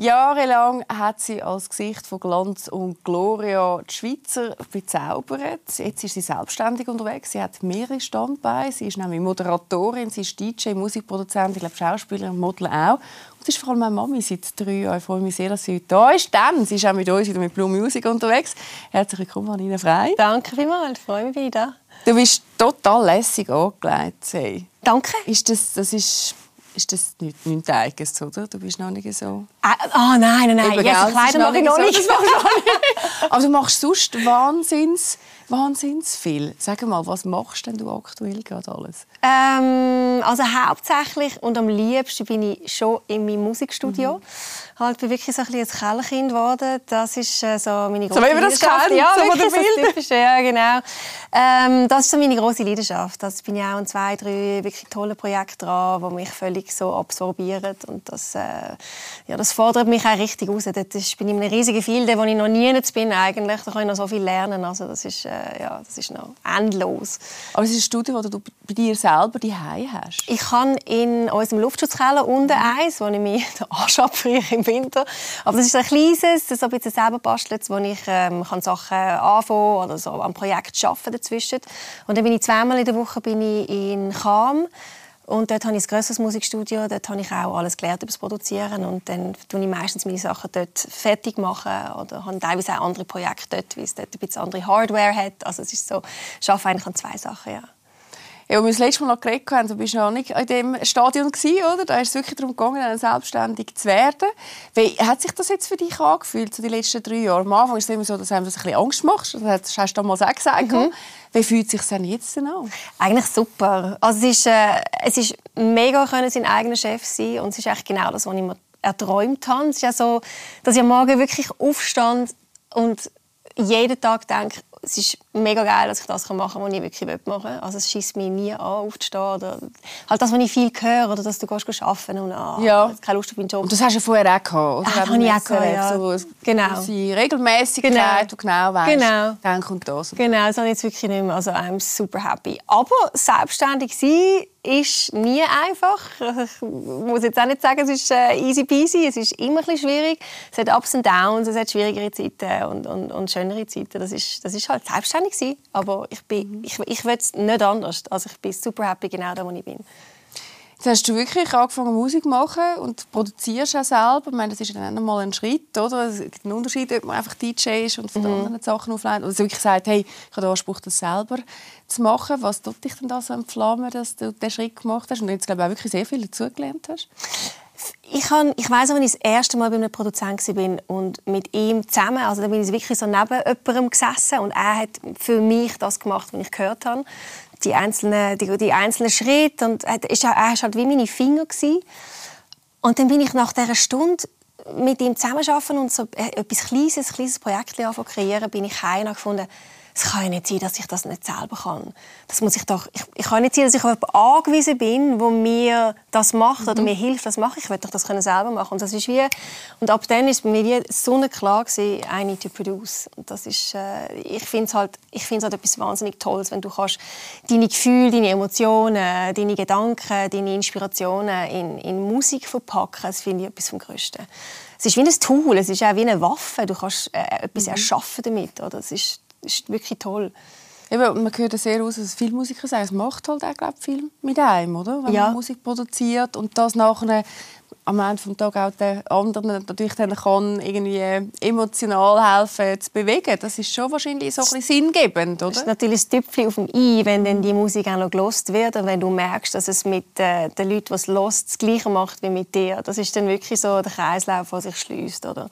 Jahrelang hat sie als Gesicht von Glanz und Gloria die Schweizer bezaubert. Jetzt ist sie selbstständig unterwegs. Sie hat mehrere Standbeine. Sie ist nämlich Moderatorin, sie ist DJ, Musikproduzentin, ich glaube Schauspielerin, Model auch. Und sie ist vor allem meine Mami seit drei Jahren. Ich freue mich sehr, dass sie heute da ist. Dann, sie ist auch mit uns wieder mit Blue Music unterwegs. Herzlich willkommen, Anina Frei. Danke vielmals, ich freue mich wieder. Du bist total lässig angelegt. Hey. Danke. Ist das, das ist ist das nichts, nichts Eigenes, oder? Du bist noch nicht so... Ah, oh, nein, nein, nein. Eben, Jetzt Kleider mache ich noch nicht. So. Aber du machst sonst Wahnsinns, Wahnsinns viel. Sag mal, was machst denn du aktuell gerade alles? Ähm, also hauptsächlich und am liebsten bin ich schon in meinem Musikstudio. Mhm. Halt bin wirklich so ein, ein Kellerkind geworden. Das ist äh, so meine große so, das kennen, ja, so wirklich, so typisch, ja, genau. Ähm, das ist so meine große Leidenschaft. Das bin ich auch an zwei, drei wirklich tolle Projekte dran, die mich völlig so absorbieren und das, äh, ja, das fordert mich auch richtig raus. Dort ist, bin ich in einem riesigen Feld, wo ich noch nie bin eigentlich. Da kann ich noch so viel lernen. Also das ist, äh, ja, das ist noch endlos. Aber es ist ein Studio, das du bei dir selber die hast? Ich habe in unserem Luftschutzkeller unten eins, wo ich mich anschaffe im Winter. Aber das ist ein kleines, das ein bisschen selber bastelt, wo ich ähm, kann Sachen anfangen oder so am Projekt arbeiten dazwischen. Und dann bin ich zweimal in der Woche bin ich in Cham und dort habe ich ein grosses Musikstudio. Dort habe ich auch alles gelernt über das Produzieren. Und dann tue ich meistens meine Sachen dort fertig machen. Oder habe teilweise auch andere Projekte dort, weil es dort ein bisschen andere Hardware hat. Also es ist so, ich arbeite eigentlich an zwei Sachen, ja. Ja, wir das letzte Mal noch geredet haben, du bist noch nicht in dem Stadion gewesen, oder? Da ist es wirklich darum gegangen, selbstständig zu werden. Wie hat sich das jetzt für dich angefühlt, so die letzten drei Jahre? Am Anfang ist es immer so, dass einem das ein bisschen Angst macht. Das hast du damals auch gesagt. Mhm. Wie fühlt es sich denn jetzt an? Eigentlich super. Also es ist, äh, es ist mega können sein eigener Chef sein und es ist eigentlich genau das, was ich mir erträumt habe. Es ist ja so, dass ich am Morgen wirklich aufstand und jeden Tag denke, es ist mega geil, dass ich das machen kann, was ich wirklich machen will. Also es schießt mich nie an, aufzustehen. Oder halt das, was ich viel höre, oder dass du gehst arbeiten und ah, ja. keine Lust auf meinen Job. Und das hast du vorher auch gehabt, oder? Ah, habe ich auch gehabt, ja. So genau. Die Regelmäßigkeit, genau. du genau weißt, genau. dann kommt das. Genau, das habe ich jetzt wirklich nicht mehr. Also I'm super happy. Aber selbstständig sein ist nie einfach. Ich muss jetzt auch nicht sagen, es ist äh, easy peasy. Es ist immer ein bisschen schwierig. Es hat Ups und Downs, es hat schwierigere Zeiten und, und, und schönere Zeiten. Das ist, das ist halt selbstständig sein. Aber ich, bin, ich, ich will es nicht anders. Also ich bin super happy genau da, wo ich bin. Jetzt hast du wirklich angefangen Musik zu machen und produzierst auch selber. Ich meine, das ist dann mal ein Schritt, oder? Es gibt einen Unterschied, ob man einfach DJ ist und von mhm. anderen Sachen aufleitet. Oder wirklich sagt, hey, ich habe den Anspruch, das selber zu machen. Was tut dich denn da so entflammen, dass du diesen Schritt gemacht hast und jetzt, glaube ich, auch wirklich sehr viel dazugelernt hast? Ich, habe, ich weiss, als ich das erste Mal bei einem Produzenten war und mit ihm zusammen, also da bin ich wirklich so neben jemandem gesessen und er hat für mich das gemacht, was ich gehört habe die einzelnen, die, die einzelnen Schritte. Und er war halt wie meine Finger. Gewesen. Und dann bin ich nach dieser Stunde mit ihm zusammenarbeiten und so etwas Kleines, ein kleines Projekt kreieren, bin ich heim gefunden, es kann ja nicht sein, dass ich das nicht selber kann. Das muss ich doch, ich, ich kann nicht sein, dass ich auf jemanden angewiesen bin, der mir das macht mhm. oder mir hilft, das mache ich. will doch das können selber machen. Und das ist wie, und ab dann ist mir wie sonnenklar gewesen, I need to produce. Und das ist, äh, ich finde es halt, ich finde halt etwas wahnsinnig Tolles, wenn du kannst deine Gefühle, deine Emotionen, deine Gedanken, deine Inspirationen in, in Musik verpacken. Das finde ich etwas vom Größten. Es ist wie ein Tool, es ist auch wie eine Waffe. Du kannst äh, etwas mhm. erschaffen damit. Oder? Es ist, ist wirklich toll. Eben, man hört sehr aus, dass viele Musiker sagen, es macht halt auch glaub, viel mit einem, oder? wenn ja. man Musik produziert und das nachher am Ende des Tages auch den anderen natürlich dann kann irgendwie emotional helfen zu bewegen. Das ist schon wahrscheinlich so ein bisschen sinngebend, oder? Das ist natürlich ein Tüpfchen auf dem I, wenn dann die Musik auch noch gelost wird und wenn du merkst, dass es mit äh, den Leuten, die es lost, das Gleiche macht wie mit dir. Das ist dann wirklich so der Kreislauf, der sich schließt, oder?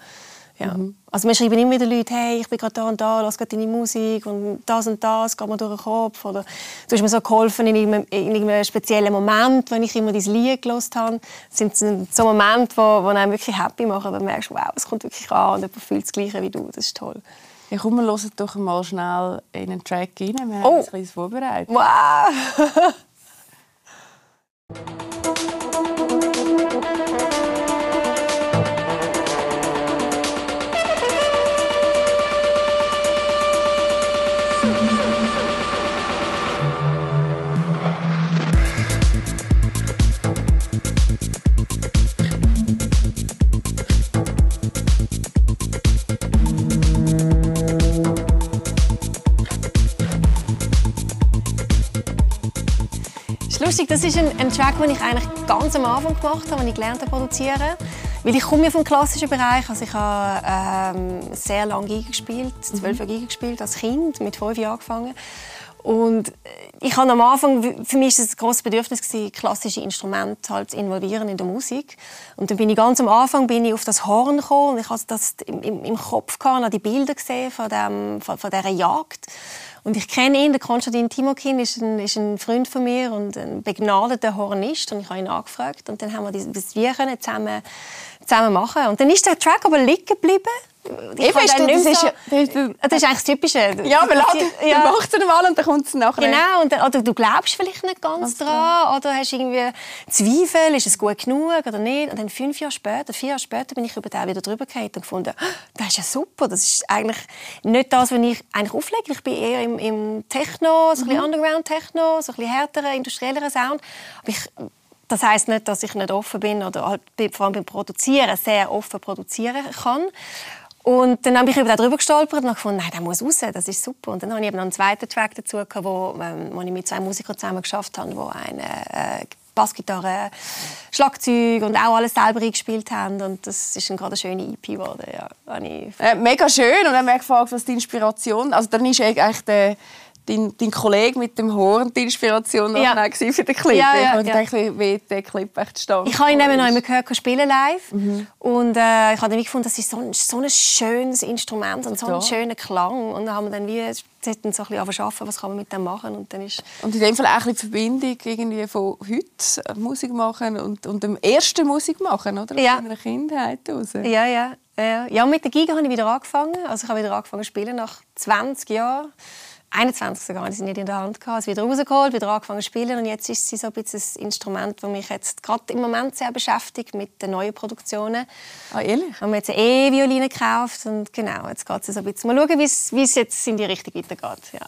Ja. Mhm. Also wir schreiben immer wieder Leute, hey, ich bin gerade da und da, lass gerade deine Musik und das und das geht mir durch den Kopf. Oder du hast mir so geholfen in einem, in einem speziellen Moment, wenn ich immer dein Lied gelost habe. Das sind so Momente, die, die einen wirklich happy machen, weil du merkst, wow, es kommt wirklich an und jemand fühlt das Gleiche wie du. Das ist toll. Ja, komm, wir hören doch mal schnell in einen Track rein. Wir oh. haben uns vorbereitet. Wow! lustig, das ist ein, ein Track, den ich eigentlich ganz am Anfang gemacht habe, als ich gelernt habe produzieren. Weil ich komme ja vom klassischen Bereich. Also ich habe ähm, sehr lange Giga gespielt, zwölf Jahre Giga gespielt, als Kind, mit fünf Jahren angefangen. Und ich habe am Anfang, für mich war es ein grosses Bedürfnis, klassische Instrumente halt zu involvieren in der Musik. Und dann bin ich ganz am Anfang bin ich auf das Horn gekommen und ich hatte das im, im, im Kopf gehabt, habe die Bilder gesehen von, dem, von, von dieser Jagd. Und ich kenne ihn, der Konstantin Timokin ist ein, ist ein Freund von mir und ein begnadeter Hornist. Und ich habe ihn angefragt und dann haben wir das, das wir zusammen, zusammen machen. Und dann ist der Track aber liegen geblieben ich ist, das, ist, so, das, ist, das ist eigentlich das Typische. Ja, man, ja. man macht es einmal und dann kommt es nachher. Genau, und, oder du glaubst vielleicht nicht ganz dran, oder hast irgendwie Zweifel, ist es gut genug oder nicht. Und dann fünf Jahre später, vier Jahre später bin ich über den wieder drüber gegangen und gefunden, ah, das ist ja super, das ist eigentlich nicht das, was ich eigentlich auflege. Ich bin eher im, im Techno, so ein bisschen mhm. Underground-Techno, so ein bisschen härterer, industrieller Sound. Aber ich das heißt nicht, dass ich nicht offen bin oder halt vor allem beim Produzieren sehr offen produzieren kann. Und dann habe ich über darüber gestolpert und gefunden, nein, der muss raus, das ist super. Und dann habe ich eben noch einen zweiten Track dazu gehabt, wo, ähm, wo ich mit zwei Musikern zusammen geschafft habe, wo eine äh, Bassgitarre, Schlagzeug und auch alles selber eingespielt haben. Und das ist dann gerade eine schöne EP geworden. Ja, äh, mega schön. Und dann habe ich gefragt, was die Inspiration... Also dann ist eigentlich der dein, dein Kollege mit dem Horn die Inspiration ja. für den Clip. Ja, ja, ich ja. dachte, wie der Clip echt stand. Ich habe ihn eben noch immer gehört spielen live mhm. und äh, ich habe dann gefunden, das ist so ein, so ein schönes Instrument und so ein schöner Klang und dann haben wir dann wie dann so ein bisschen arbeiten, was kann man mit dem machen und dann ist und in dem Fall auch ein bisschen die Verbindung irgendwie von heute äh, Musik machen und, und dem ersten Musik machen, oder? Ja. Aus deiner Kindheit raus. Ja, ja. Ja, mit der Giga habe ich wieder angefangen. Also ich habe wieder angefangen zu spielen nach 20 Jahren. 21 sogar, die sie nicht in der Hand gehabt. Sie wieder rausgeholt, wieder angefangen zu spielen und jetzt ist sie so ein bisschen ein Instrument, das mich jetzt gerade im Moment sehr beschäftigt mit den neuen Produktionen. Ah, ehrlich? Haben wir jetzt eine E-Violine gekauft und genau, jetzt geht es so ein bisschen. Mal schauen, wie es jetzt in die Richtung weitergeht. Ja.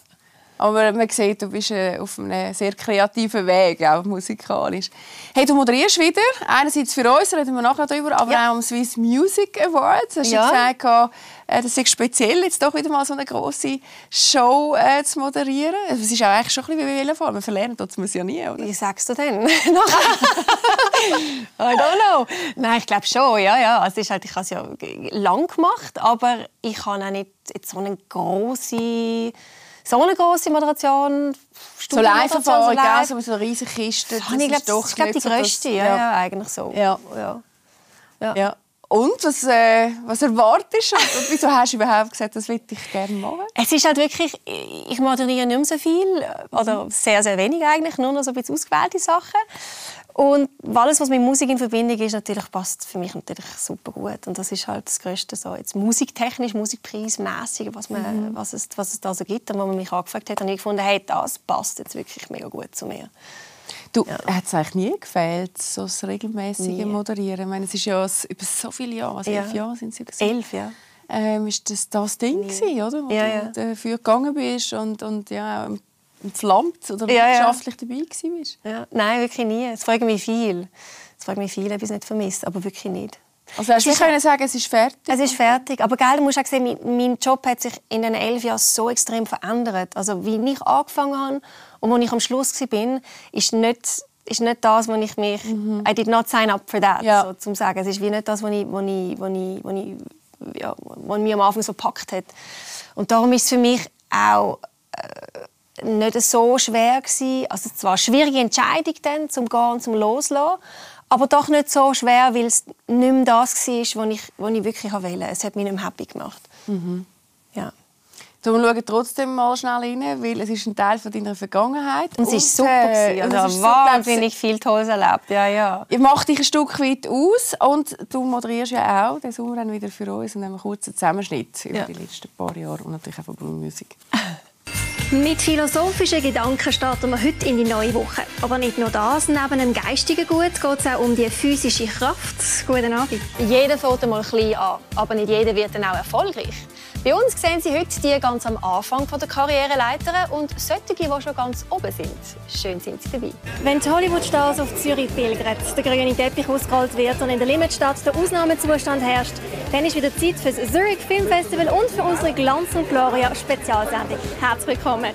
Aber man sieht, du bist äh, auf einem sehr kreativen Weg, auch musikalisch. Hey, du moderierst wieder. Einerseits für uns, reden wir nachher darüber, aber ja. auch am Swiss Music Awards. Hast ja. du gesagt, äh, das ist speziell, jetzt doch wieder mal so eine grosse Show äh, zu moderieren. Es ist auch eigentlich schon ein bisschen wie Velofahrer. Man verlernt das muss ja nie, oder? Wie sagst du denn? I don't know. Nein, ich glaube schon, ja, ja. Also, ist halt, ich habe es ja lang gemacht, aber ich habe auch nicht so eine grosse so eine große Moderation, so so, live. so mit so einer riesigen Kiste. Das, ich glaube, das ist glaub, die größte, ja, ja, eigentlich so. Ja. Ja. ja. ja. Und was, äh, was erwartest du? Und wieso hast du überhaupt gesagt, das würde ich gerne machen? Es ist halt wirklich, ich moderiere nicht mehr so viel, oder sehr, sehr wenig eigentlich, nur noch so ein bisschen ausgewählte Sachen. Und alles, was mit Musik in Verbindung ist, natürlich passt für mich natürlich super gut. Und das ist halt das Größte so jetzt musiktechnisch, musikpreismäßig, was, mhm. was, es, was es da so gibt. Und wo man mich angefragt hat, habe ich gefunden, hey, das passt jetzt wirklich mega gut zu mir. Du, ja. hat es eigentlich nie gefehlt, so das regelmäßige Moderieren? Ich meine, es ist ja über so viele Jahre, also ja. elf Jahre sind es ja gewesen. Elf, ja. Ähm, ist das das Ding ja. gewesen, oder? Wo ja, du dafür gegangen bist und, und ja, entflammt oder ja, wissenschaftlich ja. dabei warst? Ja. Nein, wirklich nie. Es freut mich viel. Es freut mich viel, ob ich es nicht vermisst, aber wirklich nicht. Also hast du können sagen, es ist fertig? Es ist fertig. Aber gell, du musst auch sehen, mein, mein Job hat sich in den elf Jahren so extrem verändert. Also wie ich angefangen habe und wo ich am Schluss war, ist nicht ist nicht das, was ich mich mhm. I did not sign up for that, ja. so, zum sagen. Es ist wie nicht das, was ich, was ich, was ich, was ich ja, was mich am Anfang so gepackt hat. Und darum ist es für mich auch äh, nicht so schwer gewesen. Also zwar eine schwierige Entscheidung dann, zum Gehen und zum Loslassen, aber doch nicht so schwer, weil es nicht mehr das war, was ich, was ich wirklich wollte. Es hat mich nicht mehr happy gemacht. Mhm. Ja. So, wir schauen trotzdem mal schnell rein, weil es ist ein Teil von deiner Vergangenheit. Und es ist super. Äh, und es ist wahnsinnig so, viel Tolles erlebt. Ja, ja. Ich mache dich ein Stück weit aus und du moderierst ja auch den Sommer dann wieder für uns und einen kurzen Zusammenschnitt über ja. die letzten paar Jahre und natürlich auch von Blue Music. Mit philosophischen Gedanken starten wir heute in die neue Woche. Aber nicht nur das, neben dem geistigen Gut geht es auch um die physische Kraft. Guten Abend. Jeder fängt mal klein an, aber nicht jeder wird dann auch erfolgreich. Bei uns sehen Sie heute die ganz am Anfang der Karriereleiter und solche, die schon ganz oben sind. Schön sind Sie dabei. Wenn die Hollywood-Stars auf Zürich pilgern, der grüne Teppich ausgerollt wird und in der Limitstadt der Ausnahmezustand herrscht, dann ist wieder Zeit für das Zurich Film Festival und für unsere Glanz und Gloria Spezialsendung. Herzlich willkommen. Namen.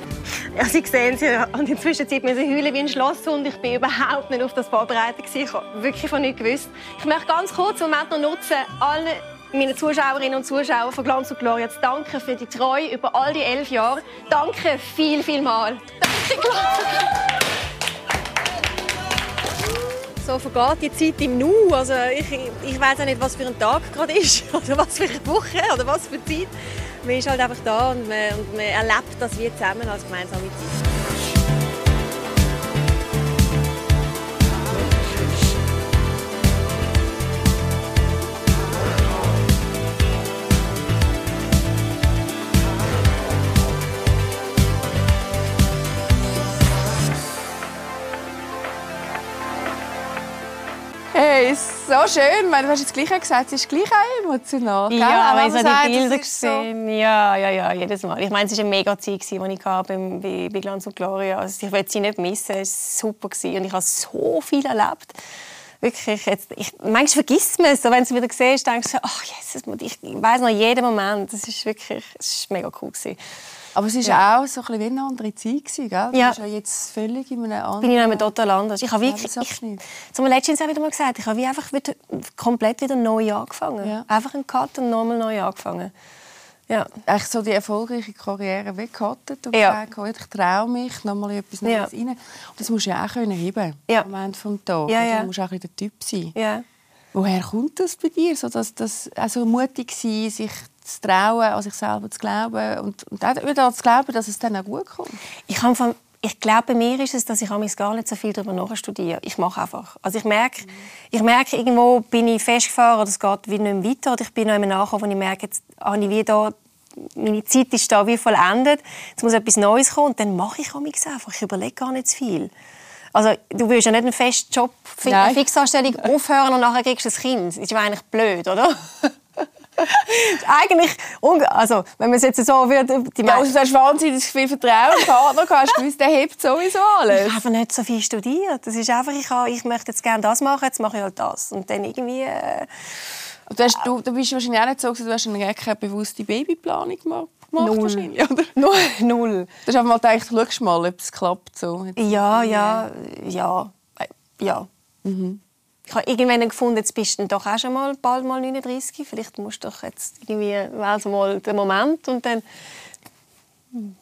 Ja, Sie sehen, Sie haben in der Zwischenzeit müssen heulen wie ein Schlosshund. Ich bin überhaupt nicht auf das vorbereitet. Ich habe wirklich von nichts gewusst. Ich möchte ganz kurz einen Moment noch nutzen, allen meinen Zuschauerinnen und Zuschauern von Glanz und Gloria zu danken für die Treue über all die elf Jahre. Danke viel, viel mal. Danke, so vergeht die Zeit im Nu. Also ich, ich weiß auch nicht, was für ein Tag gerade ist oder was für eine Woche oder was für Zeit. Man ist halt einfach da und man, und man erlebt das wie zusammen als gemeinsame Zeit. Hey, so schön. du hast jetzt gleich gesagt, es ist gleich auch emotional. Gell? Ja, wenn ich habe die Bilder gesehen. So. Ja, ja, ja, jedes Mal. Ich meine, es war eine mega Zeit, die ich hatte bei, bei Glanz und Gloria. Also ich will sie nicht missen. Es war super. Und ich habe so viel erlebt. Wirklich, jetzt, ich, manchmal vergisst man es. Wenn du wieder siehst, denkst du, ach, Jesus, ich weiß noch jeden Moment. Es ist wirklich, es war mega cool. Gewesen. Aber es war ja. auch so ein wie eine andere Zeit, gell? Du ja. bist ja jetzt völlig in einem anderen... Bin ich noch total anders. Ich habe wirklich... Ich, zum letztens auch wieder mal gesagt, ich habe wie einfach wieder, komplett wieder neu angefangen. Ja. Einfach einen Cut und nochmal neu angefangen. Ja. Echt so die erfolgreiche Karriere weggekattet und ja. gesagt, ich traue mich, nochmal in etwas Neues ja. rein. Und das musst du ja auch können heben ja. am Ende des Tages. Ja, ja. Du musst auch ein der Typ sein. Ja. Woher kommt das bei dir, so dass das also mutig sein, sich zu trauen, an sich selber zu glauben und, und auch wieder zu glauben, dass es dann auch gut kommt? Ich habe von ich glaube, bei mir ist es, dass ich gar nicht so viel darüber nachstudiere. Ich mache einfach. Also ich merke, ich merke, irgendwo bin ich festgefahren oder es geht wie nicht mehr weiter oder ich bin noch immer nachher, wo ich merke, jetzt habe ich wieder meine Zeit ist da wie vollendet. Jetzt muss etwas Neues kommen und dann mache ich einfach. Ich überlege gar nicht zu viel. Also, du willst ja nicht einen festen Job, eine Fixanstellung aufhören und nachher kriegst du ein Kind. Das ist ja eigentlich blöd, oder? eigentlich, also, wenn man es jetzt so wird, die ja, also, du hast wahnsinnig viel Vertrauen im Partner gehabt, hast gewusst, der hebt sowieso alles. Ich habe nicht so viel studiert. Das ist einfach, ich, habe, ich möchte jetzt gerne das machen, jetzt mache ich halt das. Und dann irgendwie... Äh, du, hast, du, du bist wahrscheinlich auch nicht so, du hast eine keine bewusste Babyplanung gemacht. Null. Oder? Null. Du hast einfach mal gedacht, schau mal, ob es klappt. So. Ja, ja, ja. ja. Mhm ich habe irgendwann gefunden, jetzt bist du doch auch schon mal bald mal 39. Vielleicht musst du doch jetzt irgendwie also mal den Moment und dann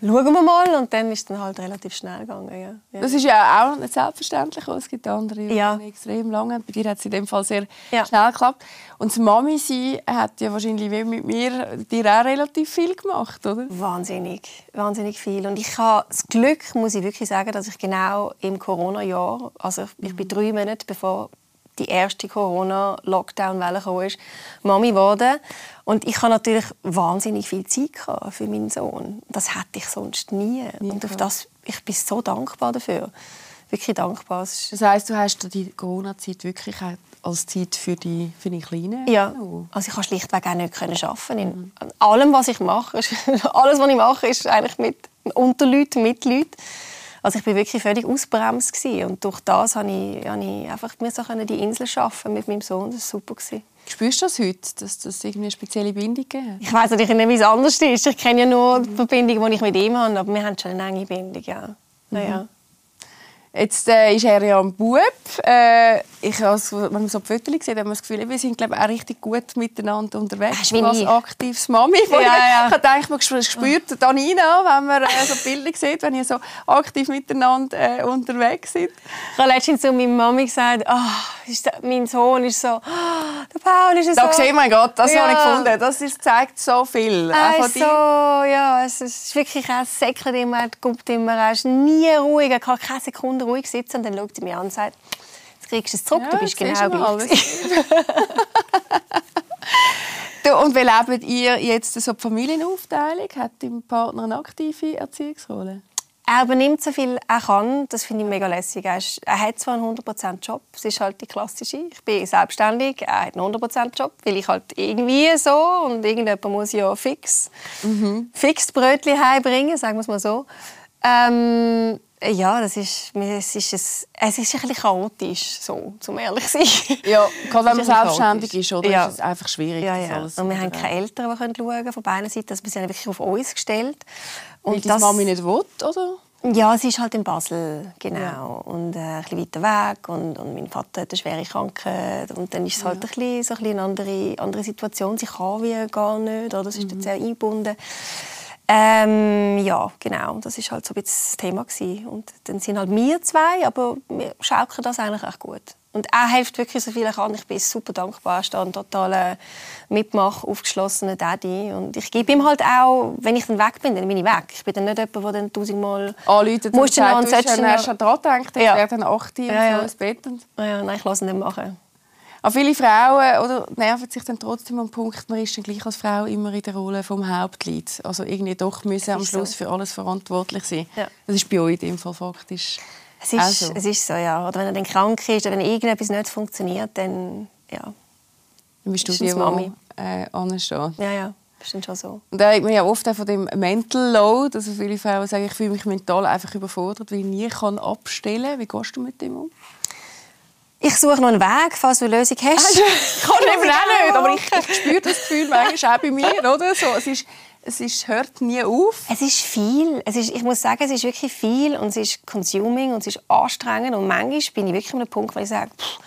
schauen wir mal und dann ist es dann halt relativ schnell gegangen. Ja. Ja. Das ist ja auch nicht selbstverständlich, es gibt andere, die ja. extrem lange. Bei dir hat es in dem Fall sehr ja. schnell geklappt. Und das Mami sein hat ja wahrscheinlich wie mit mir dir auch relativ viel gemacht, oder? Wahnsinnig, wahnsinnig viel. Und ich habe das Glück, muss ich wirklich sagen, dass ich genau im Corona-Jahr, also ich bin drei Monate bevor die erste Corona-Lockdown-Welle kam, Mami geworden. Und ich hatte natürlich wahnsinnig viel Zeit für meinen Sohn. Das hätte ich sonst nie. nie und auf das, ich bin so dankbar dafür. Wirklich dankbar. Das heisst, du hast die Corona-Zeit wirklich als Zeit für die, für die Kleinen? Ja. Also ich konnte schlichtweg auch nicht arbeiten. In mhm. allem, was ich mache, alles, was ich mache, ist eigentlich mit unter Leuten, mit Leuten. Also ich bin wirklich völlig ausbremst gewesen. und durch das habe ich, habe ich einfach so die Insel schaffen mit meinem Sohn. Das war super gewesen. Spürst du das heute, dass das irgendwie eine spezielle Bindung gibt? Ich weiß natürlich nicht, wie es anders ist. Ich kenne ja nur die Verbindung, die ich mit ihm habe, aber wir haben schon eine enge Bindung, ja. Mhm. Jetzt äh, ist er ja ein Bub. Äh, ich, also, wenn man so die Fotos sieht, hat man das Gefühl, wir sind glaube auch richtig gut miteinander unterwegs. Als ich. aktives Mami. Ja, ja. Ich habe eigentlich mal gespürt, oh. Nina, wenn man äh, so Bilder sieht, wenn ihr so aktiv miteinander äh, unterwegs seid. Ich habe letztens zu meiner Mami gesagt, oh, ist mein Sohn ist so, oh, der Paul ist so. Da sehen wir Gott, das ja. habe ich gefunden. Das ist, zeigt so viel. Äh, so, ja, es ist wirklich ein Säckchen immer, er kommt immer, er ist nie ruhig, er kann keine Sekunde ruhig sitzen und dann schaut sie mich an und sagt, jetzt kriegst du es zurück, ja, du bist genau gleich. und wie lebt ihr jetzt so die Familienaufteilung? Hat dein Partner eine aktive Erziehungsrolle? Er übernimmt so viel er kann. Das finde ich mega lässig. Er, ist, er hat zwar einen 100% Job, das ist halt die klassische. Ich bin selbstständig, er hat einen 100% Job, weil ich halt irgendwie so und irgendjemand muss ja fix, mhm. fix Brötchen heimbringen, sagen wir es mal so. Ähm, Ja, das ist, es ist, ein, es ist ein bisschen chaotisch, so, zum ehrlich zu sein. Ja, gerade wenn man selbstständig ist, oder? Ja. ist es einfach schwierig. Ja, das ja. Und wir haben keine Eltern, die können schauen können, von beiden Seiten. Also wir sind wirklich auf uns gestellt. Weil Und deine Mami nicht will, oder? Ja, sie ist halt in Basel, genau. Und äh, ein bisschen weiter weg. Und, und mein Vater hat eine schwere Krankheit. Und dann ist es halt ein bisschen, so ein bisschen eine andere, andere Situation. Sie kann wie gar nicht, oder? Sie ist mhm. sehr eingebunden. Ähm, ja, genau. Das ist halt so ein bisschen das Thema gewesen. Und dann sind halt wir zwei, aber wir schaukeln das eigentlich echt gut. Und er hilft wirklich so viel er kann. Ich bin super dankbar. Er ist ein totaler Mitmach, aufgeschlossener Daddy. Und ich gebe ihm halt auch, wenn ich dann weg bin, dann bin ich weg. Ich bin dann nicht jemand, der dann tausendmal... Anruft musst und sagt, du noch- schon dran gedacht, ich Ja. werde dann 8 Uhr Ja, ja. so ins Bett. Und Ah Ja, nein, ich lasse ihn nicht machen. Aber viele Frauen oder, nerven sich dann trotzdem am Punkt, man ist dann gleich als Frau immer in der Rolle vom Hauptlied. Also irgendwie doch müssen am Schluss so. für alles verantwortlich sein. Ja. Das ist bei euch in dem Fall faktisch. Es ist, Also. es ist so, ja. Oder wenn er dann krank ist oder wenn irgendetwas nicht funktioniert, dann, ja. Dann bist du die, Mami. äh, ansteht. Ja, ja, das ist dann schon so. Und da hat man ja oft auch von dem Mental Load, also viele Frauen sagen, ich fühle mich mental einfach überfordert, weil ich nie kann abstellen kann. Wie gehst du mit dem um? Ich suche noch einen Weg, falls du eine Lösung hast. kann ich eben auch nicht, aber ich, ich spüre das Gefühl manchmal auch bei mir. Oder? So, es, ist, es ist, hört nie auf. Es ist viel. Es ist, ich muss sagen, es ist wirklich viel und es ist consuming und es ist anstrengend und manchmal bin ich wirklich an einem Punkt, wo ich sage, pff,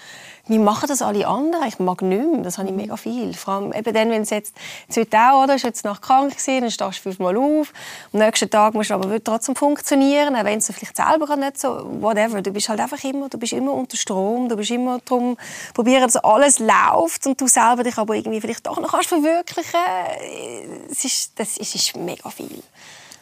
wie machen das alle anderen? Ich mag nicht mehr. Das habe ich mega viel. Vor allem eben dann, wenn es jetzt, jetzt heute auch, oder, ist jetzt nach krank gewesen, dann stehst du fünfmal auf. Am nächsten Tag musst du aber trotzdem funktionieren, auch wenn es vielleicht selber nicht so, whatever. Du bist halt einfach immer, du bist immer unter Strom, du bist immer darum, probieren, dass alles läuft und du selber dich aber irgendwie vielleicht doch noch kannst verwirklichen. Es ist, das ist, ist mega viel.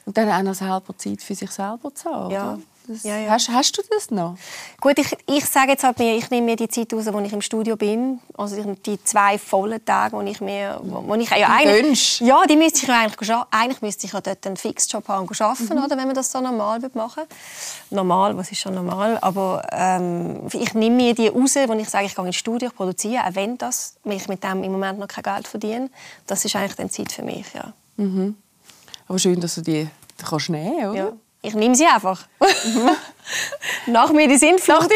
Und dann auch noch selber Zeit für sich selber zu haben. Ja. oder? Ja, ja. Hast, hast du das noch? Gut, ich, ich sage jetzt halt mir, ich nehme mir die Zeit raus, wo ich im Studio bin. Also die- zwei vollen Tage, wo ich mir, wo, wo ich ja eigentlich, ja, die müsste ich ja eigentlich eigentlich müsste ich ja dort einen Fixjob haben und arbeiten, Mhm. oder, wenn man das so normal würde machen. Normal, was ist schon normal? Aber ähm, ich nehme mir die raus, wo ich sage, ich gehe ins Studio, ich produziere, auch wenn das, ich mit dem im Moment noch kein Geld verdiene. Das ist eigentlich dann Zeit für mich, ja. Aber schön, dass du die die kannst nehmen, oder? ja. Ich nehme sie einfach. Nach mir die Sintflut.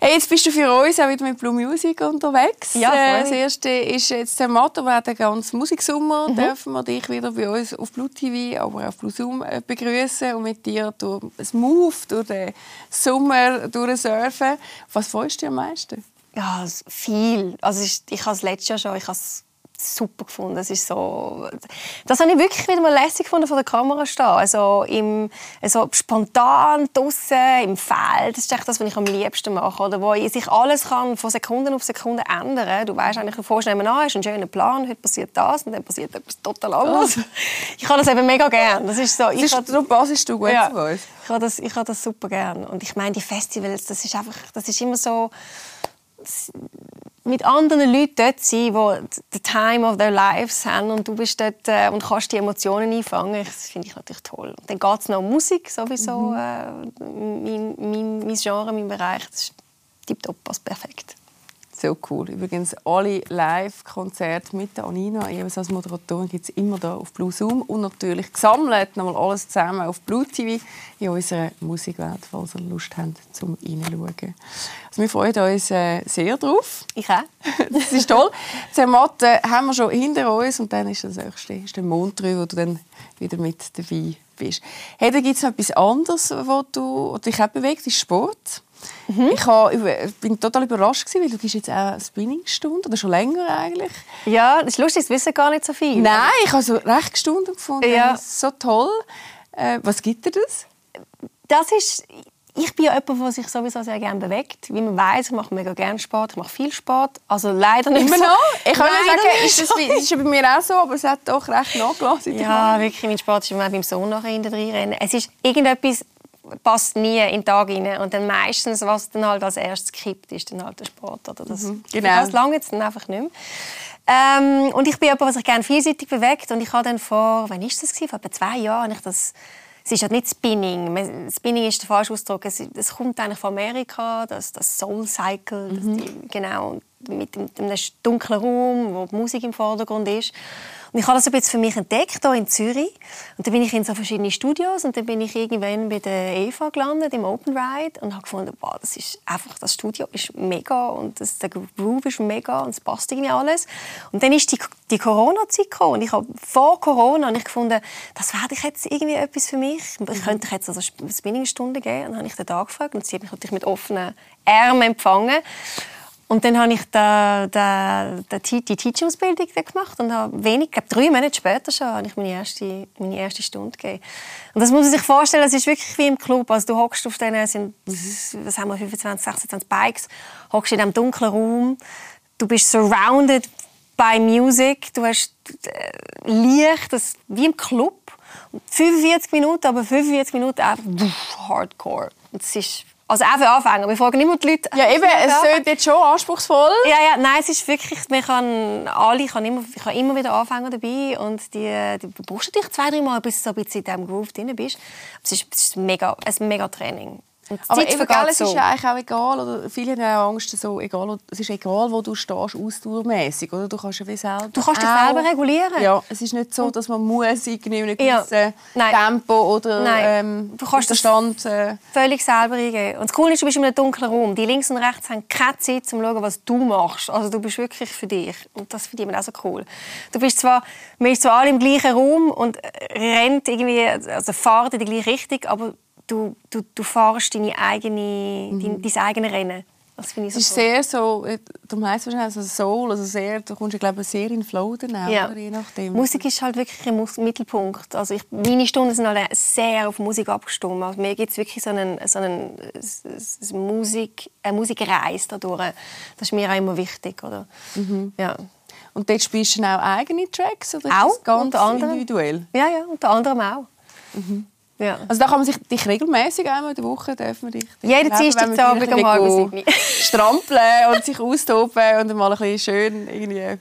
Hey, jetzt bist du für uns auch wieder mit Blue Music unterwegs. Ja, äh, voll. das erste ist jetzt der Motto, wir haben den ganzen Musiksommer Mhm. dürfen wir dich wieder bei uns auf Blue TV, aber auch auf Blue Zoom äh, begrüßen und mit dir durch das Move, durch den Sommer durchsurfen. Was freust du dich am meisten? Ja, viel. Also ich, ich habe es letztes Jahr schon, ich habe es super gefunden. Es ist so, das habe ich wirklich wieder mal lässig gefunden, vor der Kamera stehen. Also im, so spontan draussen, im Feld. Das ist echt das, was ich am liebsten mache. Oder wo sich alles kann von Sekunden auf Sekunde ändern. Du weißt eigentlich vorstellen, ah, ist ein schöner Plan, heute passiert das und dann passiert etwas total anderes. Ich habe das eben mega gern. Das ist so, ich Das habe- ist, darum passest du gut ja. uns. Ich habe das, ich habe das super gern. Und ich meine, die Festivals, das ist einfach, das ist immer so mit anderen Leuten dort sein, die the time of their lives haben und du bist dort äh, und kannst die Emotionen einfangen. Das finde ich natürlich toll. Und dann geht es noch um Musik, sowieso äh, mein, mein, mein Genre, mein Bereich. Das ist tipptopp, passt perfekt. So cool. Übrigens, alle Live-Konzerte mit der Anina, jeweils als Moderatorin, gibt es immer da auf Blue Zoom. Und natürlich gesammelt, nochmal alles zusammen auf Blue TV in unserer Musikwelt, falls ihr Lust habt, zum reinschauen. Also wir freuen uns äh, sehr drauf. Ich auch. Das ist toll. Zermatt äh, haben wir schon hinter uns und dann ist das nächste ist der Montreux, wo du dann wieder mit dabei bist. Hey, da gibt es noch etwas anderes, du wo dich auch bewegt, ist Sport. Ich ha- ich bin total überrascht, gewesen, weil du gibst jetzt auch eine Spinningstunde, oder schon länger eigentlich. Ja, das ist lustig, das wissen gar nicht so viele. Nein, ich habe so recht Stunden gefunden. Ja. So toll. Äh, was gibt dir das? das ist, ich bin ja jemand, der sich sowieso sehr gerne bewegt. Wie man weiß, ich mache mega gerne Sport, ich mache viel Sport. Also leider nicht Immer so. noch? Ich kann Leider sagen, nicht ist das, ist bei mir auch so, aber es hat doch recht nachgelassen. Ja, wirklich, mein Sport ist immer beim Sohn nachher hinten rennen. Es ist irgendetwas passt nie in den Tag rein. Und dann meistens, was dann halt als erstes kippt, ist dann halt der Sport. Oder das, genau. Für Das lange jetzt dann einfach nicht mehr. Ähm, und ich bin jemand, der sich gerne vielseitig bewegt. Und ich habe dann vor, wann ist das gewesen? Vor etwa zwei Jahren, ich das es ist halt nicht Spinning. Spinning ist der falsche Ausdruck. Es, es kommt eigentlich von Amerika, das, das Soul Cycle. Das die, genau. Mit einem dunklen Raum, wo die Musik im Vordergrund ist. Und ich habe das ein für mich entdeckt, hier in Zürich. Und dann bin ich in so verschiedene Studios und dann bin ich irgendwann bei der Eva gelandet, im Open Ride und habe gefunden, wow, das ist einfach, das Studio ist mega und das, der Groove ist mega und es passt irgendwie alles. Und dann ist die, die Corona-Zeit gekommen und ich habe vor Corona und ich gefunden, das werde ich jetzt irgendwie etwas für mich. Ich könnte jetzt also Spinningstunde geben. Und dann habe ich den angefragt und sie hat mich natürlich mit offenen Armen empfangen. Und dann habe ich da, da, die Teaching-Ausbildung gemacht und habe wenig, glaube drei Monate später schon, habe ich meine erste, meine erste Stunde gegeben. Und das muss man sich vorstellen, das ist wirklich wie im Club. Also du hockst auf diesen, sind, was haben wir, 25, 26 Bikes, hockst in diesem dunklen Raum, du bist surrounded by Music, du hast äh, Licht, das, wie im Club. 45 Minuten, aber 45 Minuten einfach Hardcore. Und das ist also auch für Anfänger. Wir fragen immer die Leute. Ja, eben, es ist jetzt schon anspruchsvoll. Ja, ja, nein, es ist wirklich, man kann alle, ich habe immer, ich habe immer wieder Anfänger dabei und die, die brauchst natürlich zwei, drei Mal, bis du so ein bisschen in diesem Groove drin bist. Es ist, es ist mega, ein mega Training. Aber eben, gell, es so. ist ja eigentlich auch egal, oder viele haben ja Angst, so, egal, es ist egal, wo du stehst, ausdauermäßig, oder? Du kannst ja wie selber Du kannst dich selber regulieren. Ja, es ist nicht so, dass man muss in einem gewissen ja. Tempo oder. Ähm, du kannst Stand, äh... völlig selber eingeben. Und das Coole ist, du bist in einem dunklen Raum. Die links und rechts haben keine Zeit, um zu schauen, was du machst. Also du bist wirklich für dich. Und das finde ich auch so cool. Du bist zwar, man ist zwar alle im gleichen Raum und rennt irgendwie, also fahrt in die gleiche Richtung, aber du, du, du fährst deine eigene, mhm. dein, dein eigene Rennen. Das finde ich so Es ist sehr so, du meinst wahrscheinlich also Soul, also sehr, du kommst, glaube ich, sehr in den Flow dann ja. je nachdem. Musik ist halt wirklich im Mittelpunkt. Also ich, meine Stunden sind alle sehr auf Musik abgestimmt. Also mir gibt es wirklich so einen, so einen, eine, Musik, eine Musikreise dadurch. Das ist mir auch immer wichtig. Oder? Mhm. Ja. Und dort spielst du auch eigene Tracks? Oder auch, ganz individuell? Ja, ja, unter anderem auch. Mhm. Ja. Also da kann man sich dich regelmäßig einmal in der Woche dürfen dich, Jeden Dienstagabend um halb sieben. strampeln und sich austoben und mal ein bisschen schön irgendwie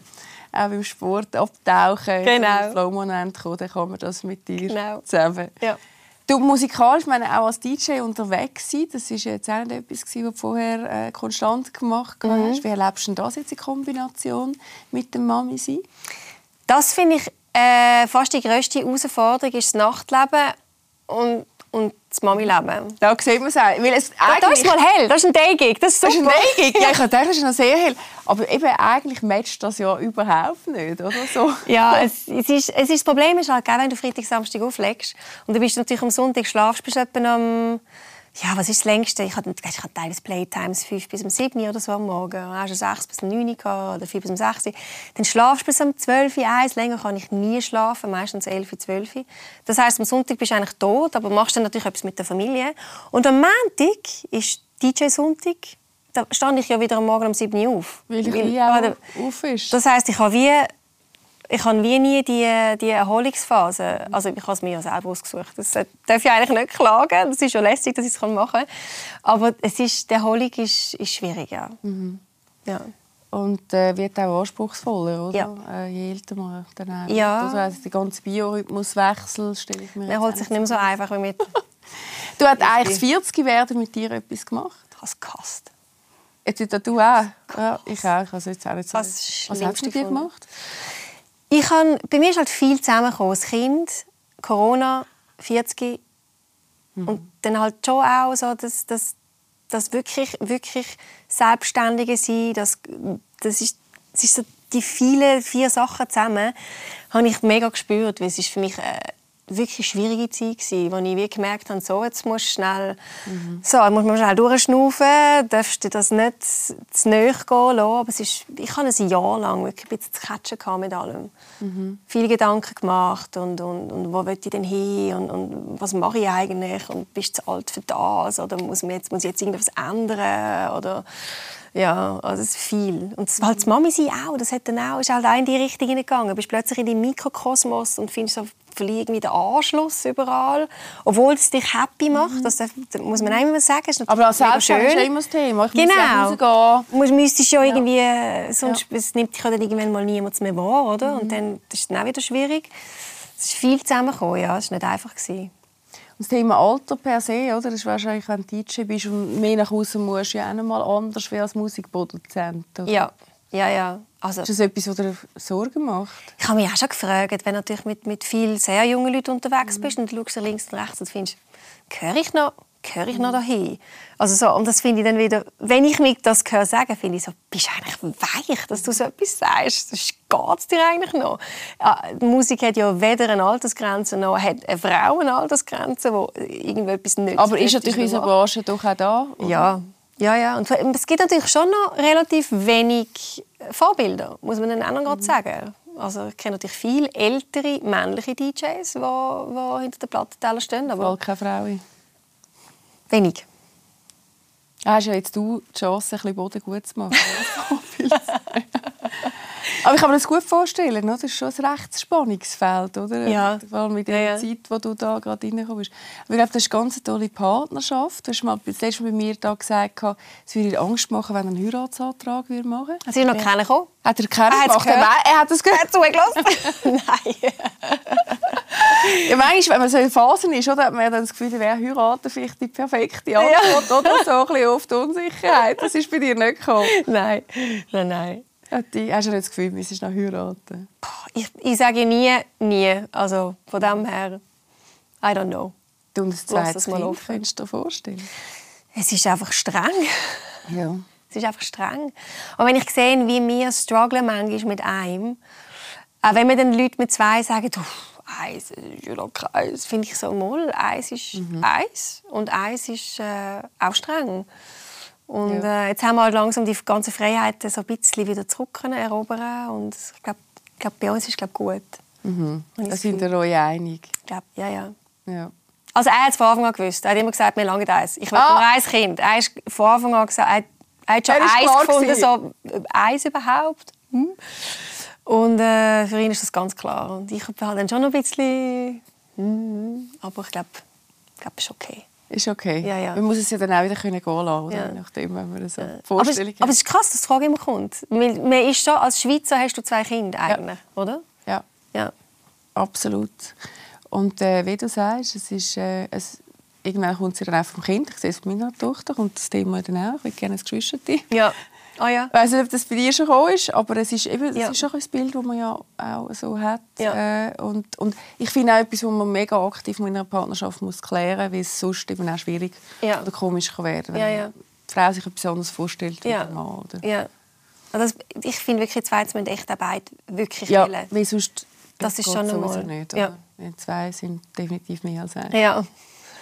auch beim Sport abtauchen. Genau. Flow-Moment kommen, dann kann man das mit dir genau. zusammen. Ja. Du musikalisch, meine auch als DJ unterwegs sein, das ist jetzt auch nicht etwas, was du vorher äh, konstant gemacht hast. Mhm. Wie erlebst du das jetzt in Kombination mit dem Mami sein? Das finde ich äh, fast die grösste Herausforderung, ist das Nachtleben und, und das Mami-Leben. Da sieht man es auch. Weil es da, das ist mal hell, das ist ein Daygig, das ist Das ist ein Daygig, ja, ich dachte, das ist noch sehr hell. Aber eben, eigentlich matcht das ja überhaupt nicht, oder so? Ja, es, es, ist, es ist das Problem ist halt, wenn du Freitag, Samstag auflegst und du bist natürlich am Sonntag schlafst, bist du etwa am ja, was ist das längste? Ich hatte, ich hatte teils Playtimes 5 bis um 7 oder so am Morgen. Dann hast du 6 bis um 9 oder 4 bis um 6 Dann schlafst du bis um 12 Uhr, 1. Länger kann ich nie schlafen, meistens 11 12 Das heisst, am Sonntag bist du eigentlich tot, aber machst dann natürlich etwas mit der Familie. Und am Montag ist DJ-Sonntag. Da stand ich ja wieder am Morgen um 7 Uhr auf. Weil ich Weil, auch auf ist. Das heisst, ich habe wie ich habe wie nie die, die Erholungsphase. Also ich habe es mir ja selber ausgesucht. Das darf ich eigentlich nicht klagen. Das ist schon lästig, dass ich es machen kann. Aber es ist, die Erholung ist, ist schwierig, ja. Mhm. ja. Und äh, wird auch anspruchsvoller, oder? Ja. Äh, je älter man dann auch ja. Also, also der ganze Biorhythmuswechsel stelle ich mir Er holt sich nicht mehr so einfach wie mit... du hast eigentlich 40 werden mit dir etwas gemacht? Ich habe es gehasst. Jetzt, du auch? Ja, ich auch. Also jetzt auch nicht so. Was, Was hast du dir gemacht? Ich habe, bei mir ist halt viel zusammengekommen. Das Kind, Corona, 40 mhm. und dann halt schon auch so, dass, dass, dass wirklich, wirklich Selbstständige sein, das, das ist, das ist so die vielen vier Sachen zusammen, habe ich mega gespürt, weil es ist für mich äh, wirklich schwierige Zeit gewesen, wo ich wie gemerkt habe, so, jetzt musst du schnell, mhm. so, muss man schnell durchschnaufen, darfst du das nicht zu nahe gehen lassen, aber es ist, ich habe ein Jahr lang wirklich ein bisschen zu catchen mit allem. Mhm. Viele Gedanken gemacht und, und, und wo will ich denn hin und, und was mache ich eigentlich und bist du zu alt für das oder muss, man jetzt, muss ich jetzt irgendwas ändern oder ja, also es ist viel. Und das, halt, das Mami sein auch, das hat dann auch, ist halt auch in die Richtung gegangen. Du bist plötzlich in deinem Mikrokosmos und findest so verliere irgendwie den Anschluss überall, obwohl es dich happy macht. Mhm. Das, muss man immer sagen. Das Aber als Selbstständiger ist immer das Thema. Ich genau. muss ja Du müsstest ja irgendwie, ja. sonst ja. Es nimmt dich dann irgendwann mal niemand mehr wahr, oder? Mhm. Und dann das ist es auch wieder schwierig. Es ist viel zusammengekommen, ja. Es war nicht einfach. Gewesen. Das Thema Alter per se, oder? Das ist wahrscheinlich, wenn du DJ bist und mehr nach außen musst, ja auch noch mal anders wie als Musikproduzent. Oder? Ja. Ja, ja. Also, ist das etwas, was dir Sorgen macht? Ich habe mich auch schon gefragt, wenn du natürlich mit, mit vielen sehr jungen Leuten unterwegs bist und du schaust links und rechts und findest, gehöre ich noch, gehöre ich noch dahin? Also so, und das finde ich dann wieder, wenn ich mich das höre sagen, finde ich so, bist du eigentlich weich, dass du so etwas sagst? Geht es dir eigentlich noch? Die Musik hat ja weder eine Altersgrenze noch hat eine Frau eine Altersgrenze, wo irgendetwas nicht Aber ist natürlich unsere Branche doch auch da? Oder? Ja, ja, ja. Und es gibt natürlich schon noch relativ wenig Vorbilder, muss man dann auch noch mhm. sagen. Also ich kenne natürlich viele ältere männliche DJs, die, die hinter den Plattenteller stehen. Aber Voll keine Frauen. Wenig. Hast ja jetzt du die Chance, ein bisschen Boden gut zu machen. Aber ich kann mir das gut vorstellen, oder? das ist schon ein rechtes Spannungsfeld, oder? Ja. Vor allem mit der ja, ja. Zeit, wo du da gerade reinkommst. Aber ich glaube, das ist eine ganz tolle Partnerschaft. Du hast mal das letzte Mal bei mir da gesagt, es würde dir Angst machen, wenn er einen Heiratsantrag machen würde. Also ist noch keiner gekommen? Hat er keinen ah, gemacht? Er hat es gehört. zugelassen? Nein. ja, manchmal, wenn man so in Phasen ist, oder, hat man dann das Gefühl, wer heiraten vielleicht die perfekte Antwort, ja. oder? So ein bisschen die Unsicherheit. Das ist bei dir nicht gekommen. Nein, nein, nein. Die, hast du nicht das Gefühl, wir sind noch heiraten? Ich, ich sage nie, nie. Also von dem her, I don't know. Du und das zweite Kind, könntest du dir vorstellen? Es ist einfach streng. Ja. Es ist einfach streng. Und wenn ich sehe, wie wir strugglen manchmal mit einem, auch wenn wir den Leuten mit zwei sagen, eins ist ja noch eins, finde ich so, mal, eins ist mhm. eins und eins ist äh, auch streng. Und ja. äh, jetzt haben wir halt langsam die ganze Freiheit so ein bisschen wieder zurück erobern und ich glaube, glaub, bei uns ist es gut. Mhm. Da sind wir euch einig. Ich glaube, ja, ja, ja. Also er hat es von Anfang an gewusst. Er hat immer gesagt, wir lange eins. Ich will ah. nur ein Kind. Er hat von Anfang an gesagt, er, er hat schon er eins gefunden, so eins überhaupt. Hm? Und äh, für ihn ist das ganz klar. Und ich habe dann schon noch ein bisschen, hm, aber ich glaube, glaub, es ist okay. Ist okay. Ja, ja. Man muss es ja dann auch wieder gehen lassen, oder? Ja. nachdem, wenn man so ja. Vorstellung aber, aber es ist krass, dass die Frage immer kommt. Man ist schon, als Schweizer hast du zwei Kinder eigentlich, ja. oder? Ja. ja. Absolut. Und äh, wie du sagst, es ist, äh, es, irgendwann kommt es dann auch vom Kind. Ich sehe es bei meiner Tochter, kommt das Thema dann auch. Ich gerne ein Geschwister. Ja. Ah, ja. Ich weiß nicht, ob das bei dir schon gekommen ist, aber es ist, eben, ja. es ist auch ein Bild, das man ja auch so hat. Ja. Äh, und, und ich finde auch etwas, was man mega aktiv in einer Partnerschaft muss klären muss, weil es sonst eben auch schwierig ja. oder komisch kann werden ja, ja. die Frau sich etwas anderes vorstellt ja. wie der Mann. Oder? Ja. Also das, ich finde wirklich, zwei müssen echt auch beide wirklich ja, wollen. Weil sonst das, ist schon einmal. Nicht, ja. Zwei sind definitiv mehr als ein. Ja.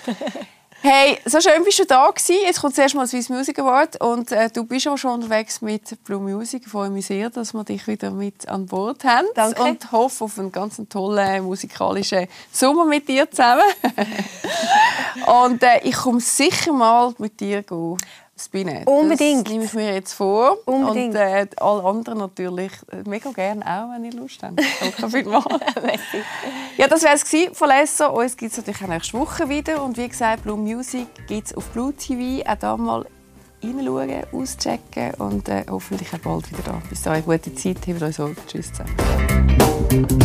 Hey, so schön bist du da gewesen. Jetzt kommt zuerst mal das Swiss Music Award und äh, du bist auch schon unterwegs mit Blue Music. Ich freue mich sehr, dass wir dich wieder mit an Bord haben Danke. und hoffe auf einen ganz tollen musikalischen Sommer mit dir zusammen. und äh, ich komme sicher mal mit dir gehen Spinett. Unbedingt. Das nehme ich mir jetzt vor. Unbedingt. Und äh, alle anderen natürlich äh, mega gerne auch, wenn ihr Lust habt. Danke vielmals. ja, das wäre es von Lesso. Uns gibt es natürlich auch nächste Woche wieder. Und wie gesagt, Blue Music gibt es auf Blue TV. Auch da mal reinschauen, auschecken und äh, hoffentlich auch bald wieder da. Bis dahin, gute Zeit. Habt euch so. Tschüss zusammen.